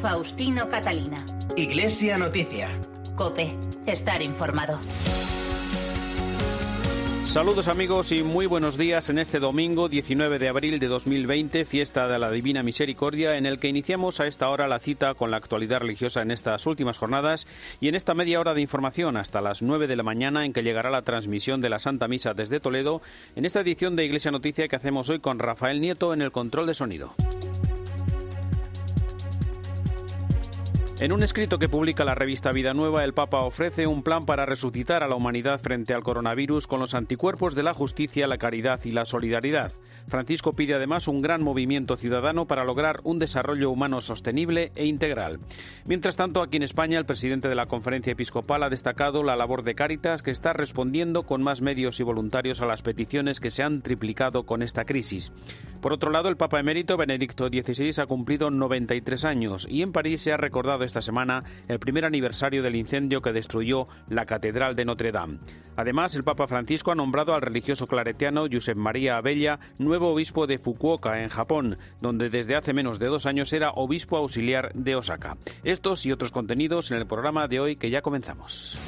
Faustino Catalina. Iglesia Noticia. Cope, estar informado. Saludos amigos y muy buenos días en este domingo 19 de abril de 2020, fiesta de la Divina Misericordia, en el que iniciamos a esta hora la cita con la actualidad religiosa en estas últimas jornadas y en esta media hora de información hasta las 9 de la mañana en que llegará la transmisión de la Santa Misa desde Toledo en esta edición de Iglesia Noticia que hacemos hoy con Rafael Nieto en el control de sonido. En un escrito que publica la revista Vida Nueva, el Papa ofrece un plan para resucitar a la humanidad frente al coronavirus con los anticuerpos de la justicia, la caridad y la solidaridad. Francisco pide además un gran movimiento ciudadano para lograr un desarrollo humano sostenible e integral. Mientras tanto, aquí en España, el presidente de la Conferencia Episcopal ha destacado la labor de Cáritas, que está respondiendo con más medios y voluntarios a las peticiones que se han triplicado con esta crisis. Por otro lado, el Papa emérito Benedicto XVI ha cumplido 93 años y en París se ha recordado esta semana el primer aniversario del incendio que destruyó la Catedral de Notre Dame. Además, el Papa Francisco ha nombrado al religioso claretiano Josep María Abella nuevo obispo de Fukuoka, en Japón, donde desde hace menos de dos años era obispo auxiliar de Osaka. Estos y otros contenidos en el programa de hoy que ya comenzamos.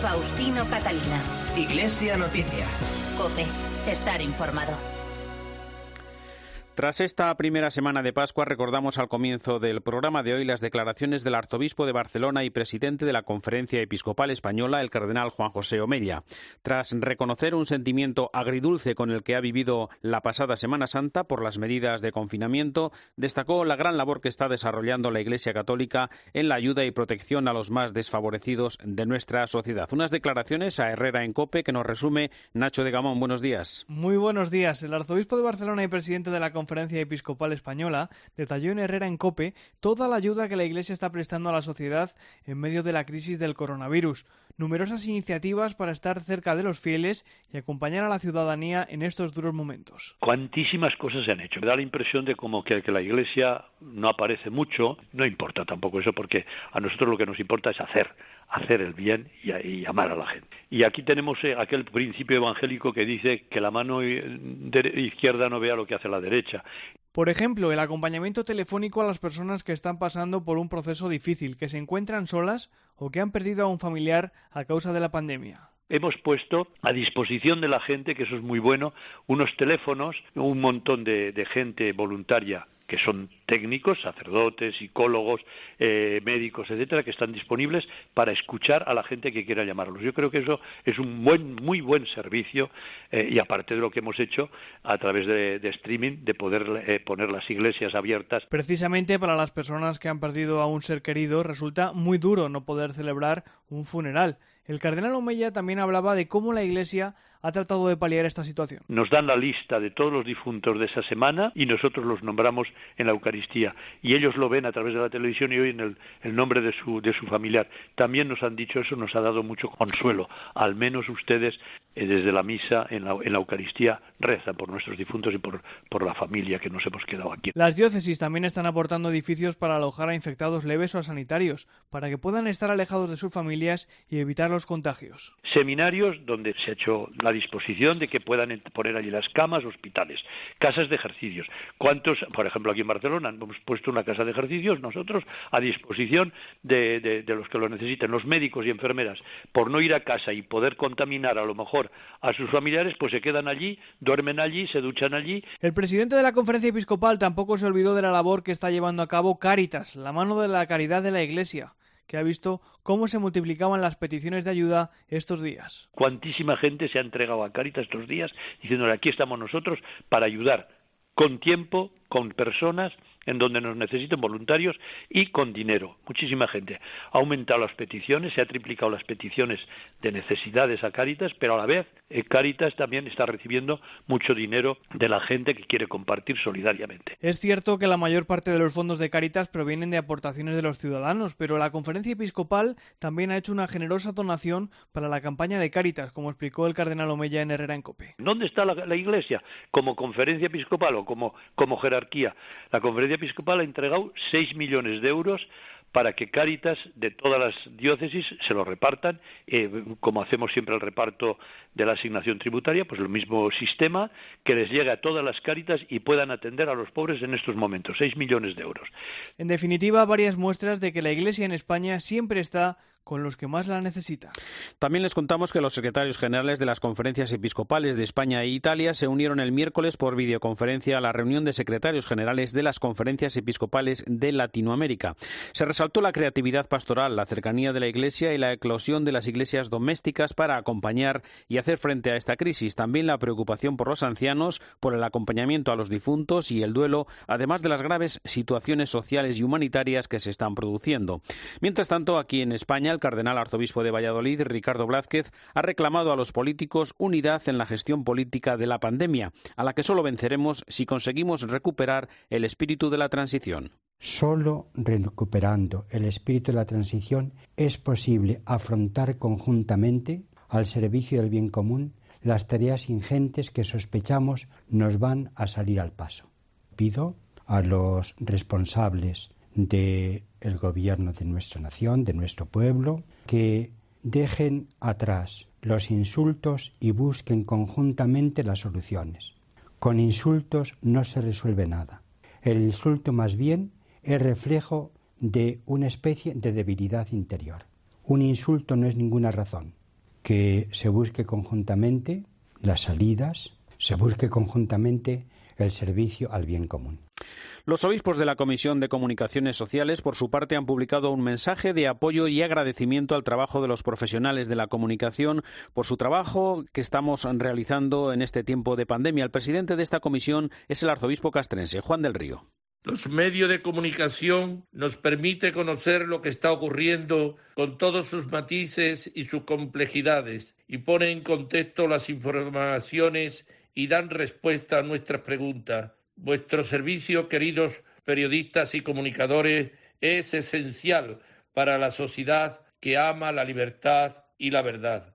Faustino Catalina. Iglesia Noticia. Cope, estar informado. Tras esta primera semana de Pascua, recordamos al comienzo del programa de hoy las declaraciones del arzobispo de Barcelona y presidente de la Conferencia Episcopal Española, el cardenal Juan José Omella. Tras reconocer un sentimiento agridulce con el que ha vivido la pasada Semana Santa por las medidas de confinamiento, destacó la gran labor que está desarrollando la Iglesia Católica en la ayuda y protección a los más desfavorecidos de nuestra sociedad. Unas declaraciones a Herrera en Cope que nos resume Nacho de Gamón. Buenos días. Muy buenos días. El arzobispo de Barcelona y presidente de la Conferencia Episcopal Española, detalló en Herrera en Cope toda la ayuda que la Iglesia está prestando a la sociedad en medio de la crisis del coronavirus. Numerosas iniciativas para estar cerca de los fieles y acompañar a la ciudadanía en estos duros momentos. Cuantísimas cosas se han hecho. Me da la impresión de como que, que la Iglesia no aparece mucho. No importa tampoco eso porque a nosotros lo que nos importa es hacer hacer el bien y, y, amar a la gente. Y aquí tenemos eh, aquel principio evangélico que dice que la mano izquierda no vea lo que hace la derecha. Por ejemplo, el acompañamiento telefónico a las personas que están pasando por un proceso difícil, que se encuentran solas o que han perdido a un familiar a causa de la pandemia. Hemos puesto a disposición de la gente, que eso es muy bueno, unos teléfonos, un montón de, gente voluntaria que son técnicos, sacerdotes, psicólogos, eh, médicos, etcétera, que están disponibles para escuchar a la gente que quiera llamarlos. Yo creo que eso es un buen, muy buen servicio eh, y aparte de lo que hemos hecho a través de, streaming, de poder eh, poner las iglesias abiertas. Precisamente para las personas que han perdido a un ser querido resulta muy duro no poder celebrar un funeral. El cardenal Omeya también hablaba de cómo la Iglesia ha tratado de paliar esta situación. Nos dan la lista de todos los difuntos de esa semana y nosotros los nombramos en la Eucaristía. Y ellos lo ven a través de la televisión y oyen el, el nombre de su, de su familiar. También nos han dicho eso, nos ha dado mucho consuelo. Al menos ustedes, eh, desde la misa, en la, en la, Eucaristía, rezan por nuestros difuntos y por, por la familia que nos hemos quedado aquí. Las diócesis también están aportando edificios para alojar a infectados leves o a sanitarios, para que puedan estar alejados de sus familias y evitar los contagios. Seminarios donde se ha hecho la disposición de que puedan poner allí las camas, hospitales, casas de ejercicios. ¿Cuántos, por ejemplo, aquí en Barcelona, hemos puesto una casa de ejercicios nosotros a disposición de, de, de los que lo necesiten, los médicos y enfermeras, por no ir a casa y poder contaminar a lo mejor a sus familiares, pues se quedan allí, duermen allí, se duchan allí. El presidente de la Conferencia Episcopal tampoco se olvidó de la labor que está llevando a cabo Cáritas, la mano de la caridad de la Iglesia que ha visto cómo se multiplicaban las peticiones de ayuda estos días. Cuantísima gente se ha entregado a Caritas estos días diciéndole aquí estamos nosotros para ayudar con tiempo, con personas en donde nos necesiten voluntarios y con dinero. Muchísima gente. Ha aumentado las peticiones, se ha triplicado las peticiones de necesidades a Cáritas, pero a la vez eh, Cáritas también está recibiendo mucho dinero de la gente que quiere compartir solidariamente. Es cierto que la mayor parte de los fondos de Cáritas provienen de aportaciones de los ciudadanos, pero la Conferencia Episcopal también ha hecho una generosa donación para la campaña de Cáritas, como explicó el cardenal Omeya en Herrera en Cope. ¿Dónde está la, la Iglesia? Como Conferencia Episcopal o como, como jerarquía. La Conferencia Episcopal ha entregado 6 millones de euros para que Cáritas de todas las diócesis se lo repartan, eh, como hacemos siempre el reparto de la asignación tributaria, pues el mismo sistema que les llegue a todas las Cáritas y puedan atender a los pobres en estos momentos, seis millones de euros. En definitiva, varias muestras de que la Iglesia en España siempre está con los que más la necesitan. También les contamos que los secretarios generales de las conferencias episcopales de España e Italia se unieron el miércoles por videoconferencia a la reunión de secretarios generales de las conferencias episcopales de Latinoamérica. Se resaltó la creatividad pastoral, la cercanía de la Iglesia y la eclosión de las iglesias domésticas para acompañar y hacer frente a esta crisis. También la preocupación por los ancianos, por el acompañamiento a los difuntos y el duelo, además de las graves situaciones sociales y humanitarias que se están produciendo. Mientras tanto, aquí en España, el cardenal arzobispo de Valladolid, Ricardo Blázquez, ha reclamado a los políticos unidad en la gestión política de la pandemia, a la que solo venceremos si conseguimos recuperar el espíritu de la transición. Solo recuperando el espíritu de la transición es posible afrontar conjuntamente, al servicio del bien común, las tareas ingentes que sospechamos nos van a salir al paso. Pido a los responsables del gobierno de nuestra nación, de nuestro pueblo, que dejen atrás los insultos y busquen conjuntamente las soluciones. Con insultos no se resuelve nada. El insulto más bien es reflejo de una especie de debilidad interior. Un insulto no es ninguna razón. Que se busque conjuntamente las salidas, se busque conjuntamente el servicio al bien común. Los obispos de la Comisión de Comunicaciones Sociales, por su parte, han publicado un mensaje de apoyo y agradecimiento al trabajo de los profesionales de la comunicación por su trabajo que estamos realizando en este tiempo de pandemia. El presidente de esta comisión es el arzobispo castrense, Juan del Río. Los medios de comunicación nos permiten conocer lo que está ocurriendo con todos sus matices y sus complejidades y ponen en contexto las informaciones y dan respuesta a nuestras preguntas. Vuestro servicio, queridos periodistas y comunicadores, es esencial para la sociedad que ama la libertad y la verdad.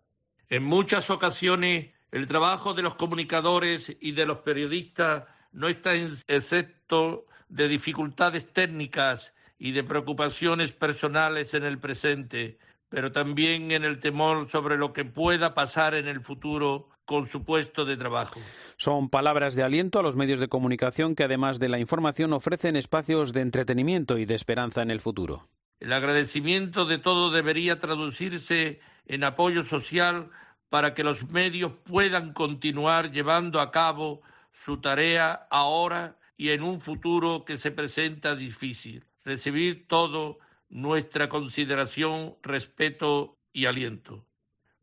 En muchas ocasiones, el trabajo de los comunicadores y de los periodistas no está excepto de dificultades técnicas y de preocupaciones personales en el presente, pero también en el temor sobre lo que pueda pasar en el futuro con su puesto de trabajo. Son palabras de aliento a los medios de comunicación que, además de la información, ofrecen espacios de entretenimiento y de esperanza en el futuro. El agradecimiento de todo debería traducirse en apoyo social para que los medios puedan continuar llevando a cabo su tarea ahora y en un futuro que se presenta difícil. Recibir todo nuestra consideración, respeto y aliento.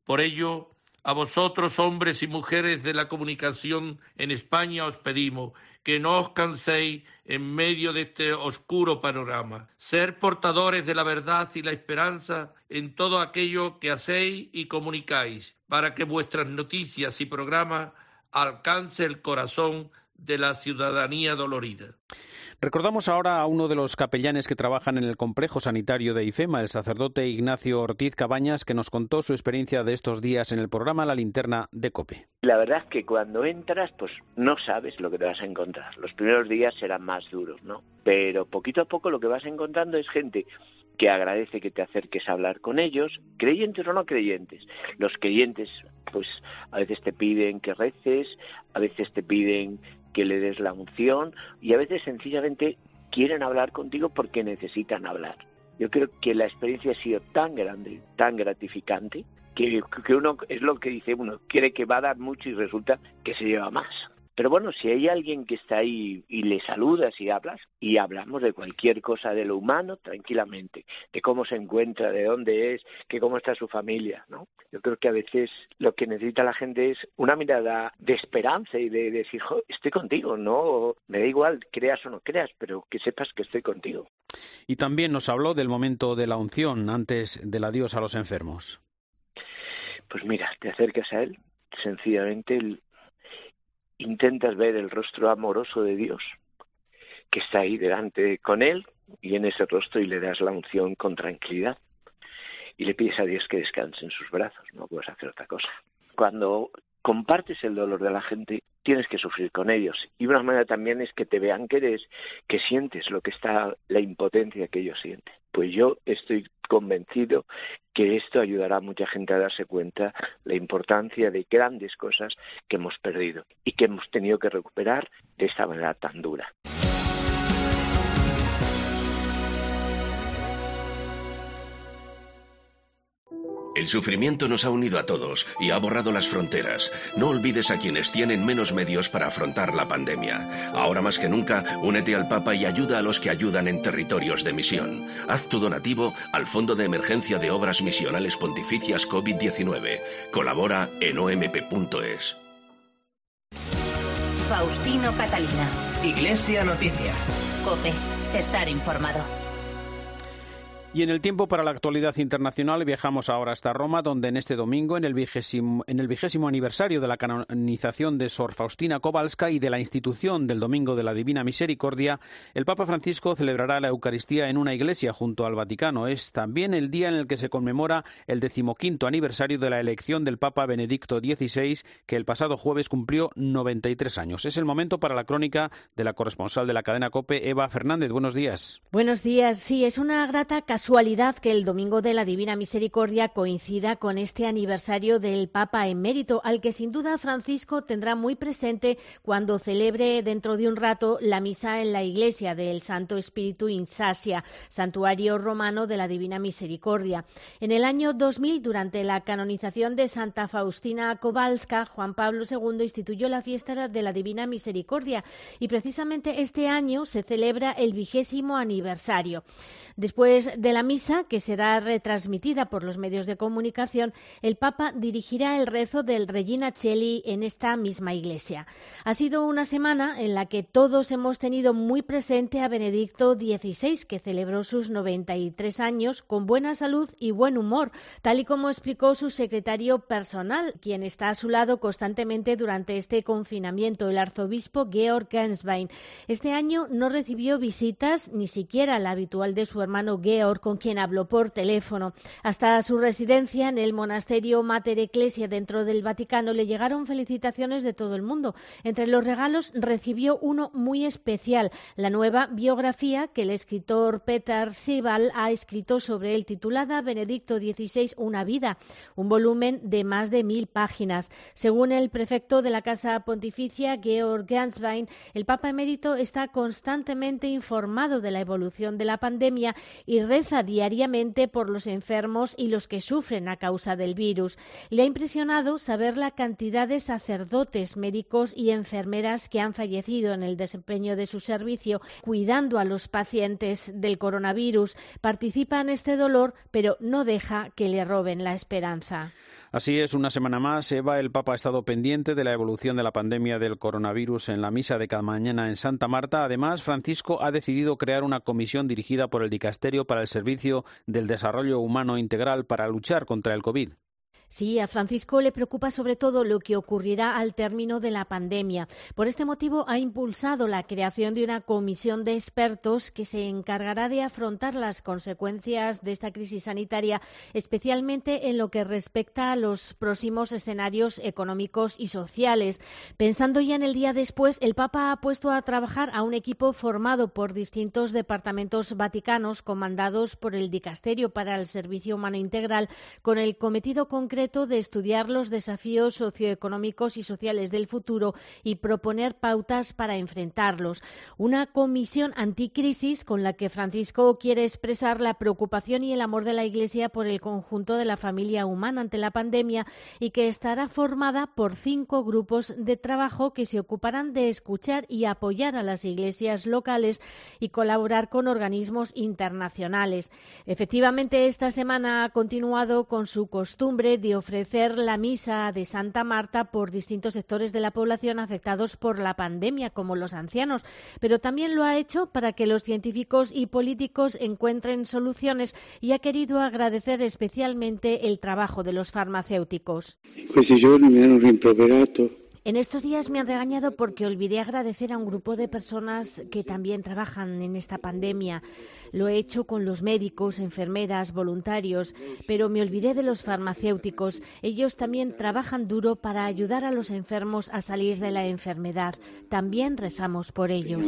Por ello, a vosotros, hombres y mujeres de la comunicación en España, os pedimos que no os canséis en medio de este oscuro panorama. Ser portadores de la verdad y la esperanza en todo aquello que hacéis y comunicáis, para que vuestras noticias y programas alcance el corazón de la ciudadanía dolorida. Recordamos ahora a uno de los capellanes que trabajan en el complejo sanitario de IFEMA, el sacerdote Ignacio Ortiz Cabañas, que nos contó su experiencia de estos días en el programa La Linterna de COPE. La verdad es que cuando entras, pues no sabes lo que te vas a encontrar. Los primeros días serán más duros, ¿no? Pero poquito a poco lo que vas encontrando es gente que agradece que te acerques a hablar con ellos, creyentes o no creyentes. Los creyentes, pues a veces te piden que reces, a veces te piden que le des la unción y a veces sencillamente quieren hablar contigo porque necesitan hablar. Yo creo que la experiencia ha sido tan grande, tan gratificante, que, que uno es lo que dice uno, quiere que va a dar mucho y resulta que se lleva más. Pero bueno, si hay alguien que está ahí y le saludas y hablas, y hablamos de cualquier cosa de lo humano tranquilamente, de cómo se encuentra, de dónde es, que cómo está su familia, ¿no? Yo creo que a veces lo que necesita la gente es una mirada de esperanza y de, decir, estoy contigo, ¿no? Me da igual, creas o no creas, pero que sepas que estoy contigo. Y también nos habló del momento de la unción antes del adiós a los enfermos. Pues mira, te acercas a él, sencillamente intentas ver el rostro amoroso de Dios que está ahí delante con él y en ese rostro y le das la unción con tranquilidad y le pides a Dios que descanse en sus brazos, no puedes hacer otra cosa. Cuando compartes el dolor de la gente, tienes que sufrir con ellos. Y una manera también es que te vean que eres, que sientes lo que está, la impotencia que ellos sienten. Pues yo estoy convencido que esto ayudará a mucha gente a darse cuenta la importancia de grandes cosas que hemos perdido y que hemos tenido que recuperar de esta manera tan dura. El sufrimiento nos ha unido a todos y ha borrado las fronteras. No olvides a quienes tienen menos medios para afrontar la pandemia. Ahora más que nunca, únete al Papa y ayuda a los que ayudan en territorios de misión. Haz tu donativo al Fondo de Emergencia de Obras Misionales Pontificias COVID-19. Colabora en omp.es. Faustino Catalina. Iglesia Noticia. Cope. Estar informado. Y en el tiempo para la actualidad internacional viajamos ahora hasta Roma, donde en este domingo, en el vigésimo, en el vigésimo aniversario de la canonización de Sor Faustina Kowalska y de la institución del Domingo de la Divina Misericordia, el Papa Francisco celebrará la Eucaristía en una iglesia junto al Vaticano. Es también el día en el que se conmemora el decimoquinto aniversario de la elección del Papa Benedicto XVI, que el pasado jueves cumplió 93 años. Es el momento para la crónica de la corresponsal de la cadena COPE, Eva Fernández. Buenos días. Buenos días. Sí, es una grata casualidad que el Domingo de la Divina Misericordia coincida con este aniversario del Papa emérito, al que sin duda Francisco tendrá muy presente cuando celebre dentro de un rato la misa en la iglesia del Santo Espíritu Insasia, santuario romano de la Divina Misericordia. En el año 2000, durante la canonización de Santa Faustina Kowalska, Juan Pablo II instituyó la fiesta de la Divina Misericordia y precisamente este año se celebra el vigésimo aniversario. Después de la misa, que será retransmitida por los medios de comunicación, el Papa dirigirá el rezo del Regina Cheli en esta misma iglesia. Ha sido una semana en la que todos hemos tenido muy presente a Benedicto XVI, que celebró sus 93 años con buena salud y buen humor, tal y como explicó su secretario personal, quien está a su lado constantemente durante este confinamiento, el arzobispo Georg Genswein. Este año no recibió visitas, ni siquiera la habitual de su hermano Georg, con quien habló por teléfono. Hasta su residencia en el monasterio Mater Ecclesia dentro del Vaticano le llegaron felicitaciones de todo el mundo. Entre los regalos recibió uno muy especial, la nueva biografía que el escritor Peter Sibal ha escrito sobre él, titulada Benedicto XVI, una vida, un volumen de más de mil páginas. Según el prefecto de la Casa Pontificia, Georg Ganswein, el Papa emérito está constantemente informado de la evolución de la pandemia y reza diariamente por los enfermos y los que sufren a causa del virus. Le ha impresionado saber la cantidad de sacerdotes, médicos y enfermeras que han fallecido en el desempeño de su servicio cuidando a los pacientes del coronavirus. Participa en este dolor, pero no deja que le roben la esperanza. Así es, una semana más, Eva, el Papa ha estado pendiente de la evolución de la pandemia del coronavirus en la misa de cada mañana en Santa Marta. Además, Francisco ha decidido crear una comisión dirigida por el Dicasterio para el Servicio del Desarrollo Humano Integral para luchar contra el COVID. Sí, a Francisco le preocupa sobre todo lo que ocurrirá al término de la pandemia. Por este motivo ha impulsado la creación de una comisión de expertos que se encargará de afrontar las consecuencias de esta crisis sanitaria, especialmente en lo que respecta a los próximos escenarios económicos y sociales. Pensando ya en el día después, el Papa ha puesto a trabajar a un equipo formado por distintos departamentos vaticanos comandados por el Dicasterio para el Servicio Humano Integral con el cometido concreto de estudiar los desafíos socioeconómicos y sociales del futuro y proponer pautas para enfrentarlos. Una comisión anticrisis con la que Francisco quiere expresar la preocupación y el amor de la Iglesia por el conjunto de la familia humana ante la pandemia y que estará formada por cinco grupos de trabajo que se ocuparán de escuchar y apoyar a las iglesias locales y colaborar con organismos internacionales. Efectivamente, esta semana ha continuado con su costumbre de ofrecer la misa de Santa Marta por distintos sectores de la población afectados por la pandemia, como los ancianos, pero también lo ha hecho para que los científicos y políticos encuentren soluciones y ha querido agradecer especialmente el trabajo de los farmacéuticos. En estos días me han regañado porque olvidé agradecer a un grupo de personas que también trabajan en esta pandemia. Lo he hecho con los médicos, enfermeras, voluntarios, pero me olvidé de los farmacéuticos. Ellos también trabajan duro para ayudar a los enfermos a salir de la enfermedad. También rezamos por ellos.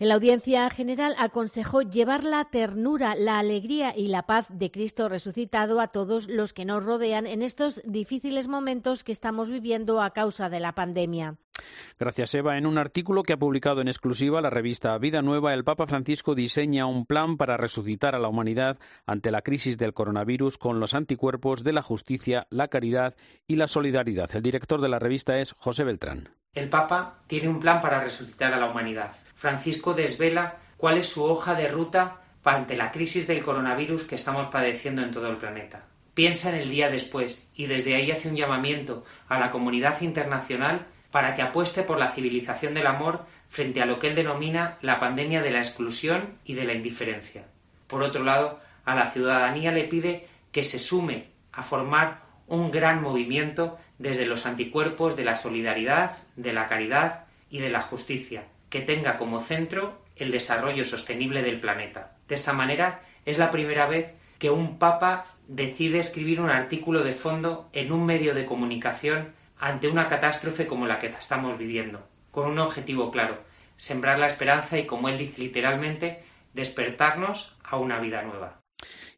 En la audiencia general aconsejó llevar la ternura, la alegría y la paz de Cristo resucitado a todos los que nos rodean en estos difíciles momentos que estamos viviendo a causa de la pandemia. Gracias, Eva. En un artículo que ha publicado en exclusiva la revista Vida Nueva, el Papa Francisco diseña un plan para resucitar a la humanidad ante la crisis del coronavirus con los anticuerpos de la justicia, la caridad y la solidaridad. El director de la revista es José Beltrán. El Papa tiene un plan para resucitar a la humanidad. Francisco desvela cuál es su hoja de ruta ante la crisis del coronavirus que estamos padeciendo en todo el planeta. Piensa en el día después y desde ahí hace un llamamiento a la comunidad internacional para que apueste por la civilización del amor frente a lo que él denomina la pandemia de la exclusión y de la indiferencia. Por otro lado, a la ciudadanía le pide que se sume a formar un gran movimiento desde los anticuerpos de la solidaridad, de la caridad y de la justicia, que tenga como centro el desarrollo sostenible del planeta. De esta manera, es la primera vez que un papa decide escribir un artículo de fondo en un medio de comunicación ante una catástrofe como la que estamos viviendo, con un objetivo claro, sembrar la esperanza y, como él dice literalmente, despertarnos a una vida nueva.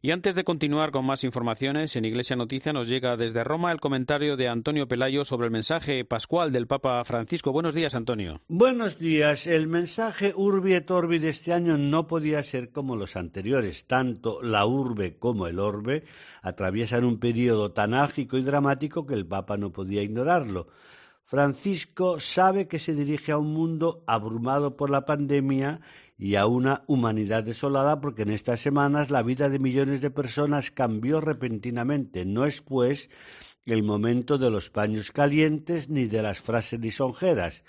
Y antes de continuar con más informaciones, en Iglesia Noticia nos llega desde Roma el comentario de Antonio Pelayo sobre el mensaje pascual del Papa Francisco. Buenos días, Antonio. Buenos días. El mensaje Urbi et Orbi de este año no podía ser como los anteriores. Tanto la urbe como el orbe atraviesan un periodo tan álgico y dramático que el Papa no podía ignorarlo. Francisco sabe que se dirige a un mundo abrumado por la pandemia y a una humanidad desolada porque en estas semanas la vida de millones de personas cambió repentinamente. No es, pues, el momento de los paños calientes ni de las frases lisonjeras.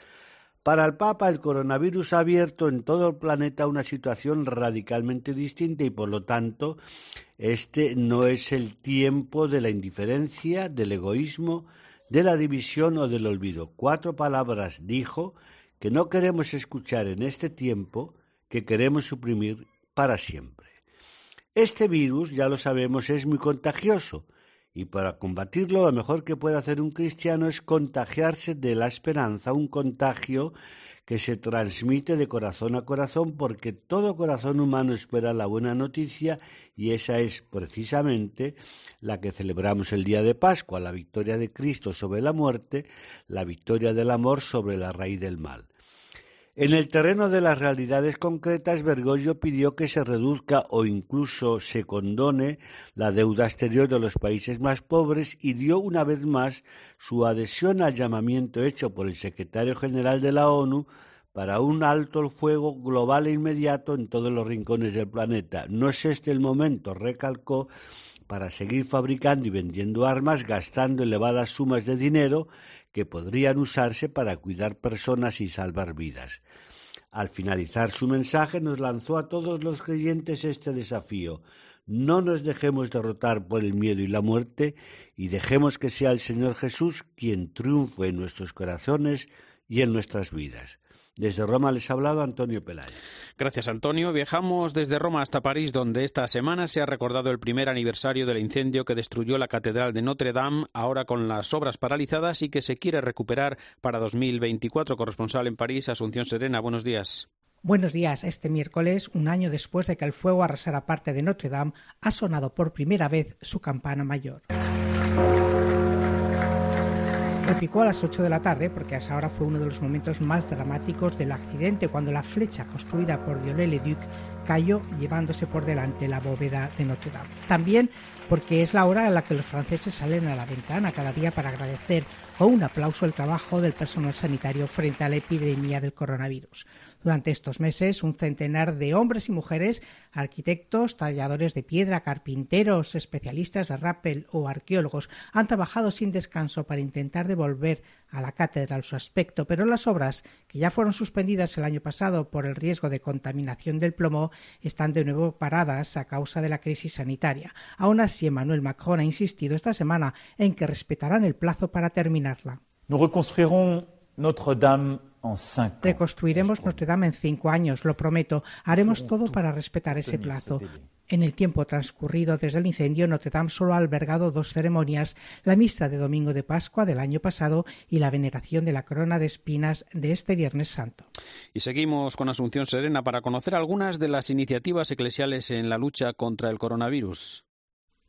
Para el Papa, el coronavirus ha abierto en todo el planeta una situación radicalmente distinta y, por lo tanto, este no es el tiempo de la indiferencia, del egoísmo, de la división o del olvido. Cuatro palabras dijo que no queremos escuchar en este tiempo que queremos suprimir para siempre. Este virus, ya lo sabemos, es muy contagioso y para combatirlo lo mejor que puede hacer un cristiano es contagiarse de la esperanza, un contagio que se transmite de corazón a corazón porque todo corazón humano espera la buena noticia y esa es precisamente la que celebramos el día de Pascua, la victoria de Cristo sobre la muerte, la victoria del amor sobre la raíz del mal. En el terreno de las realidades concretas, Bergoglio pidió que se reduzca o incluso se condone la deuda exterior de los países más pobres y dio una vez más su adhesión al llamamiento hecho por el secretario general de la ONU para un alto el fuego global e inmediato en todos los rincones del planeta. No es este el momento, recalcó, para seguir fabricando y vendiendo armas gastando elevadas sumas de dinero que podrían usarse para cuidar personas y salvar vidas. Al finalizar su mensaje nos lanzó a todos los creyentes este desafío. No nos dejemos derrotar por el miedo y la muerte y dejemos que sea el Señor Jesús quien triunfe en nuestros corazones y en nuestras vidas. Desde Roma les ha hablado Antonio Pelayo. Gracias, Antonio. Viajamos desde Roma hasta París, donde esta semana se ha recordado el primer aniversario del incendio que destruyó la Catedral de Notre Dame, ahora con las obras paralizadas y que se quiere recuperar para 2024. Corresponsal en París, Asunción Serena. Buenos días. Buenos días. Este miércoles, un año después de que el fuego arrasara parte de Notre Dame, ha sonado por primera vez su campana mayor. Repicó a las 8 de la tarde porque a esa hora fue uno de los momentos más dramáticos del accidente cuando la flecha construida por Viollet-le-Duc cayó llevándose por delante la bóveda de Notre Dame. También porque es la hora en la que los franceses salen a la ventana cada día para agradecer con un aplauso el trabajo del personal sanitario frente a la epidemia del coronavirus. Durante estos meses, un centenar de hombres y mujeres, arquitectos, talladores de piedra, carpinteros, especialistas de rappel o arqueólogos, han trabajado sin descanso para intentar devolver a la catedral su aspecto, pero las obras, que ya fueron suspendidas el año pasado por el riesgo de contaminación del plomo, están de nuevo paradas a causa de la crisis sanitaria. Aún así, Emmanuel Macron ha insistido esta semana en que respetarán el plazo para terminarla. Reconstruiremos Notre Dame en cinco años, lo prometo. Haremos todo para respetar ese plazo. En el tiempo transcurrido desde el incendio, Notre Dame solo ha albergado dos ceremonias, la misa de Domingo de Pascua del año pasado y la veneración de la corona de espinas de este Viernes Santo. Y seguimos con Asunción Serena para conocer algunas de las iniciativas eclesiales en la lucha contra el coronavirus.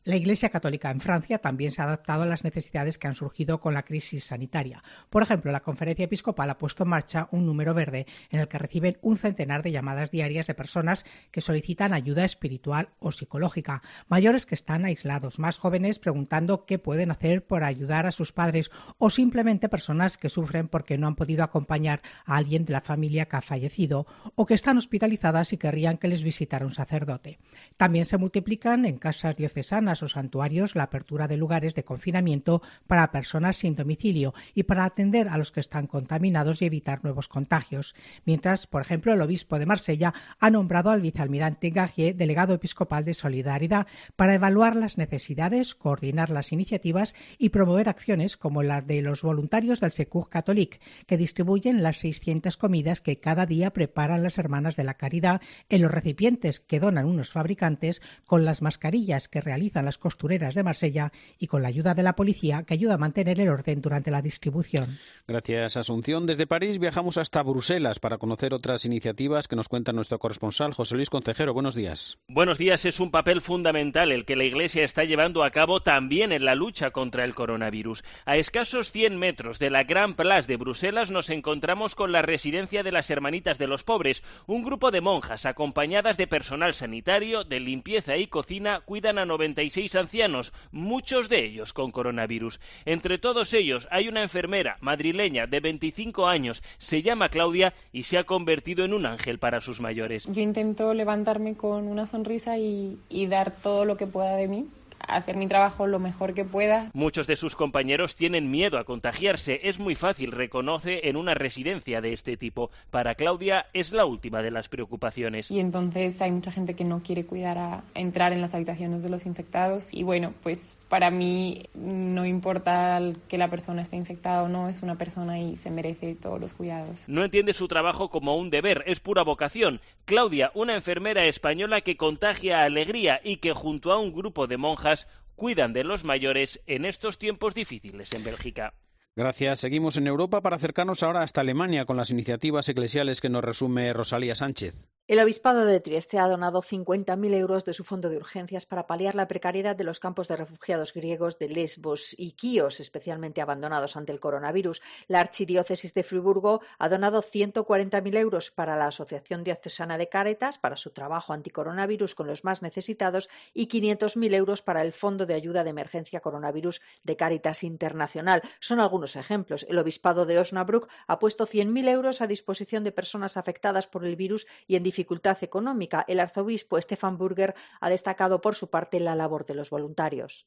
La Iglesia Católica en Francia también se ha adaptado a las necesidades que han surgido con la crisis sanitaria. Por ejemplo, la Conferencia Episcopal ha puesto en marcha un número verde en el que reciben un centenar de llamadas diarias de personas que solicitan ayuda espiritual o psicológica, mayores que están aislados, más jóvenes preguntando qué pueden hacer por ayudar a sus padres o simplemente personas que sufren porque no han podido acompañar a alguien de la familia que ha fallecido o que están hospitalizadas y querrían que les visitara un sacerdote. También se multiplican en casas diocesanas o santuarios la apertura de lugares de confinamiento para personas sin domicilio y para atender a los que están contaminados y evitar nuevos contagios. Mientras, por ejemplo, el obispo de Marsella ha nombrado al vicealmirante Gagier delegado episcopal de solidaridad para evaluar las necesidades, coordinar las iniciativas y promover acciones como la de los voluntarios del Secours Catholique, que distribuyen las 600 comidas que cada día preparan las hermanas de la caridad en los recipientes que donan unos fabricantes con las mascarillas que realizan las costureras de Marsella y con la ayuda de la policía que ayuda a mantener el orden durante la distribución. Gracias, Asunción. Desde París viajamos hasta Bruselas para conocer otras iniciativas que nos cuenta nuestro corresponsal José Luis Concejero. Buenos días. Buenos días. Es un papel fundamental el que la Iglesia está llevando a cabo también en la lucha contra el coronavirus. A escasos 100 metros de la Gran Place de Bruselas nos encontramos con la residencia de las Hermanitas de los Pobres. Un grupo de monjas acompañadas de personal sanitario, de limpieza y cocina cuidan a 96 ancianos, muchos de ellos con coronavirus. Entre todos ellos hay una enfermera madrileña de 25 años, se llama Claudia y se ha convertido en un ángel para sus mayores. Yo intento levantarme con una sonrisa y, y dar todo lo que pueda de mí hacer mi trabajo lo mejor que pueda. Muchos de sus compañeros tienen miedo a contagiarse. Es muy fácil, reconoce, en una residencia de este tipo. Para Claudia es la última de las preocupaciones. Y entonces hay mucha gente que no quiere cuidar a entrar en las habitaciones de los infectados. Y bueno, pues para mí no importa que la persona esté infectada o no, es una persona y se merece todos los cuidados. No entiende su trabajo como un deber, es pura vocación. Claudia, una enfermera española que contagia alegría y que junto a un grupo de monjas cuidan de los mayores en estos tiempos difíciles en Bélgica. Gracias. Seguimos en Europa para acercarnos ahora hasta Alemania con las iniciativas eclesiales que nos resume Rosalía Sánchez. El Obispado de Trieste ha donado 50.000 euros de su fondo de urgencias para paliar la precariedad de los campos de refugiados griegos de Lesbos y Quíos, especialmente abandonados ante el coronavirus. La Archidiócesis de Friburgo ha donado 140.000 euros para la Asociación Diocesana de Cáritas para su trabajo anticoronavirus con los más necesitados y 500.000 euros para el Fondo de Ayuda de Emergencia Coronavirus de Cáritas Internacional. Son algunos ejemplos. El Obispado de Osnabrück ha puesto 100.000 euros a disposición de personas afectadas por el virus y en dificultad económica. El arzobispo Stefan Burger ha destacado por su parte la labor de los voluntarios.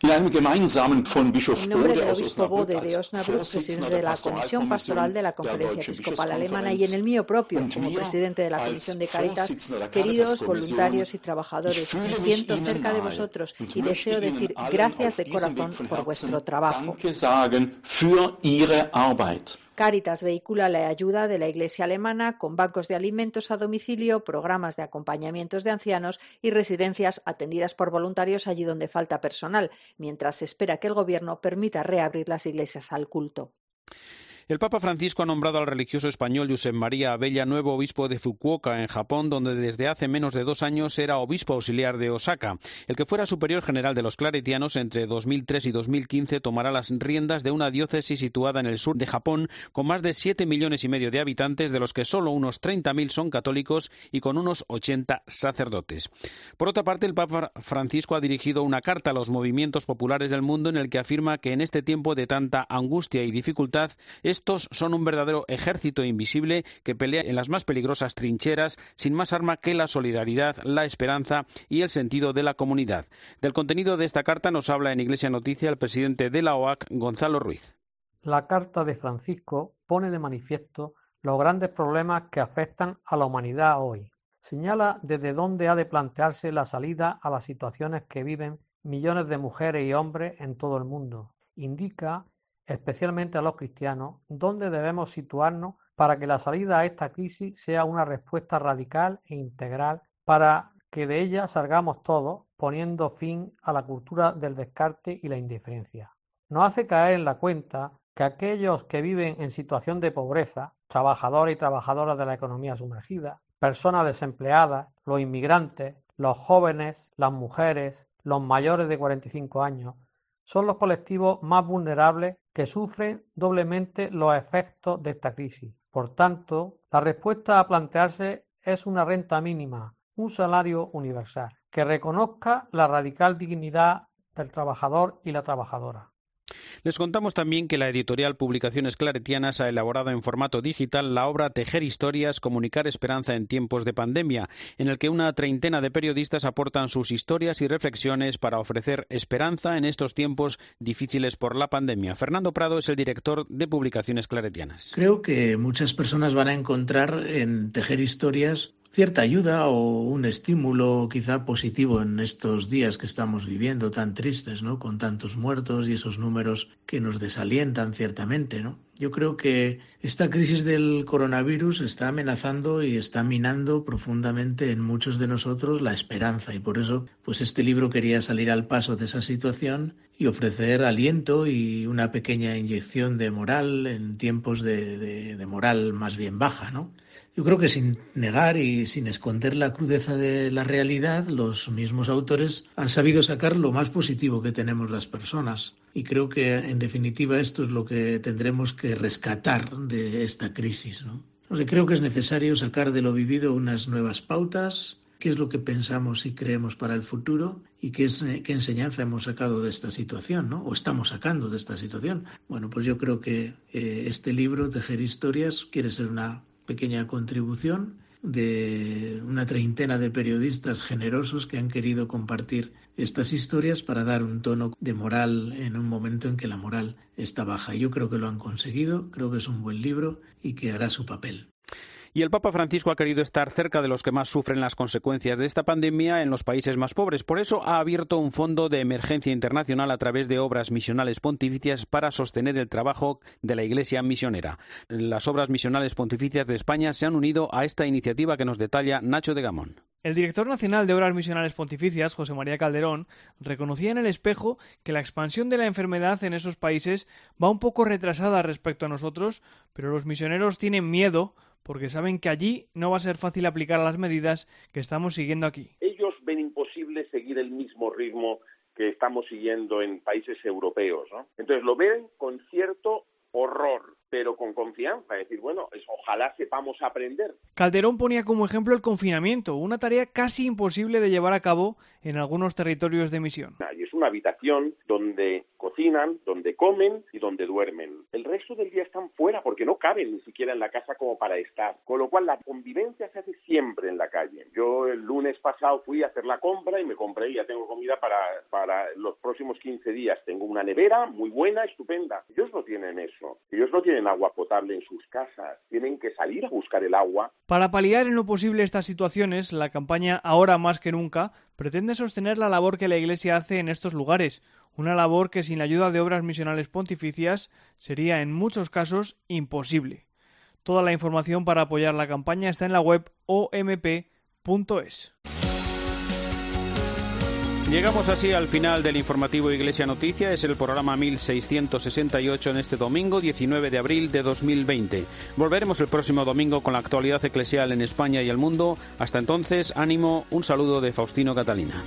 En nombre del obispo Bode de Osnabrück, presidente de la Comisión Pastoral de la Conferencia Episcopal Alemana y en el mío propio, como presidente de la Comisión de Caritas, queridos voluntarios y trabajadores, me siento cerca de vosotros y deseo decir gracias de corazón por vuestro trabajo. Caritas vehicula la ayuda de la Iglesia alemana con bancos de alimentos a domicilio, programas de acompañamientos de ancianos y residencias atendidas por voluntarios allí donde falta personal, mientras se espera que el Gobierno permita reabrir las iglesias al culto. El Papa Francisco ha nombrado al religioso español Josep María Abella nuevo obispo de Fukuoka, en Japón, donde desde hace menos de dos años era obispo auxiliar de Osaka. El que fuera superior general de los claretianos entre 2003 y 2015 tomará las riendas de una diócesis situada en el sur de Japón, con más de siete millones y medio de habitantes, de los que solo unos 30.000 son católicos y con unos 80 sacerdotes. Por otra parte, el Papa Francisco ha dirigido una carta a los movimientos populares del mundo en el que afirma que en este tiempo de tanta angustia y dificultad es estos son un verdadero ejército invisible que pelea en las más peligrosas trincheras sin más arma que la solidaridad, la esperanza y el sentido de la comunidad. Del contenido de esta carta nos habla en Iglesia Noticia el presidente de la OAC, Gonzalo Ruiz. La carta de Francisco pone de manifiesto los grandes problemas que afectan a la humanidad hoy. Señala desde dónde ha de plantearse la salida a las situaciones que viven millones de mujeres y hombres en todo el mundo. Indica especialmente a los cristianos, dónde debemos situarnos para que la salida a esta crisis sea una respuesta radical e integral para que de ella salgamos todos poniendo fin a la cultura del descarte y la indiferencia. Nos hace caer en la cuenta que aquellos que viven en situación de pobreza, trabajadores y trabajadoras de la economía sumergida, personas desempleadas, los inmigrantes, los jóvenes, las mujeres, los mayores de 45 años, son los colectivos más vulnerables que sufren doblemente los efectos de esta crisis. Por tanto, la respuesta a plantearse es una renta mínima, un salario universal, que reconozca la radical dignidad del trabajador y la trabajadora. Les contamos también que la editorial Publicaciones Claretianas ha elaborado en formato digital la obra Tejer historias, comunicar esperanza en tiempos de pandemia, en el que una treintena de periodistas aportan sus historias y reflexiones para ofrecer esperanza en estos tiempos difíciles por la pandemia. Fernando Prado es el director de Publicaciones Claretianas. Creo que muchas personas van a encontrar en Tejer historias cierta ayuda o un estímulo quizá positivo en estos días que estamos viviendo tan tristes, ¿no? Con tantos muertos y esos números que nos desalientan ciertamente, ¿no? Yo creo que esta crisis del coronavirus está amenazando y está minando profundamente en muchos de nosotros la esperanza y por eso pues este libro quería salir al paso de esa situación y ofrecer aliento y una pequeña inyección de moral en tiempos de, de, moral más bien baja, ¿no? Yo creo que sin negar y sin esconder la crudeza de la realidad, los mismos autores han sabido sacar lo más positivo que tenemos las personas. Y creo que, en definitiva, esto es lo que tendremos que rescatar de esta crisis. ¿no? Sé, creo que es necesario sacar de lo vivido unas nuevas pautas, qué es lo que pensamos y creemos para el futuro y qué, es, qué enseñanza hemos sacado de esta situación, ¿no? O estamos sacando de esta situación. Bueno, pues yo creo que eh, este libro, Tejer Historias, quiere ser una pequeña contribución de una treintena de periodistas generosos que han querido compartir estas historias para dar un tono de moral en un momento en que la moral está baja. Yo creo que lo han conseguido, creo que es un buen libro y que hará su papel. Y el Papa Francisco ha querido estar cerca de los que más sufren las consecuencias de esta pandemia en los países más pobres. Por eso ha abierto un fondo de emergencia internacional a través de obras misionales pontificias para sostener el trabajo de la Iglesia misionera. Las obras misionales pontificias de España se han unido a esta iniciativa que nos detalla Nacho de Gamón. El director nacional de Obras Misionales Pontificias, José María Calderón, reconocía en el espejo que la expansión de la enfermedad en esos países va un poco retrasada respecto a nosotros, pero los misioneros tienen miedo porque saben que allí no va a ser fácil aplicar las medidas que estamos siguiendo aquí. Ellos ven imposible seguir el mismo ritmo que estamos siguiendo en países europeos, ¿no? Entonces lo ven con cierto horror, pero con confianza, es decir, bueno, es, ojalá sepamos aprender. Calderón ponía como ejemplo el confinamiento, una tarea casi imposible de llevar a cabo en algunos territorios de misión. Y es una habitación donde cocinan, donde comen y donde duermen. El resto del día están fuera porque no caben ni siquiera en la casa como para estar. Con lo cual la convivencia se hace siempre en la calle. Yo el lunes pasado fui a hacer la compra y me compré, ya tengo comida para, para próximos 15 días. Tengo una nevera muy buena, estupenda. Ellos no tienen eso. Ellos no tienen agua potable en sus casas. Tienen que salir a buscar el agua. Para paliar en lo posible estas situaciones, la campaña Ahora más que nunca pretende sostener la labor que la Iglesia hace en estos lugares, una labor que sin la ayuda de obras misionales pontificias sería en muchos casos imposible. Toda la información para apoyar la campaña está en la web omp.es. Llegamos así al final del informativo Iglesia Noticia. Es el programa 1668 en este domingo, 19 de abril de 2020. Volveremos el próximo domingo con la actualidad eclesial en España y el mundo. Hasta entonces, ánimo, un saludo de Faustino Catalina.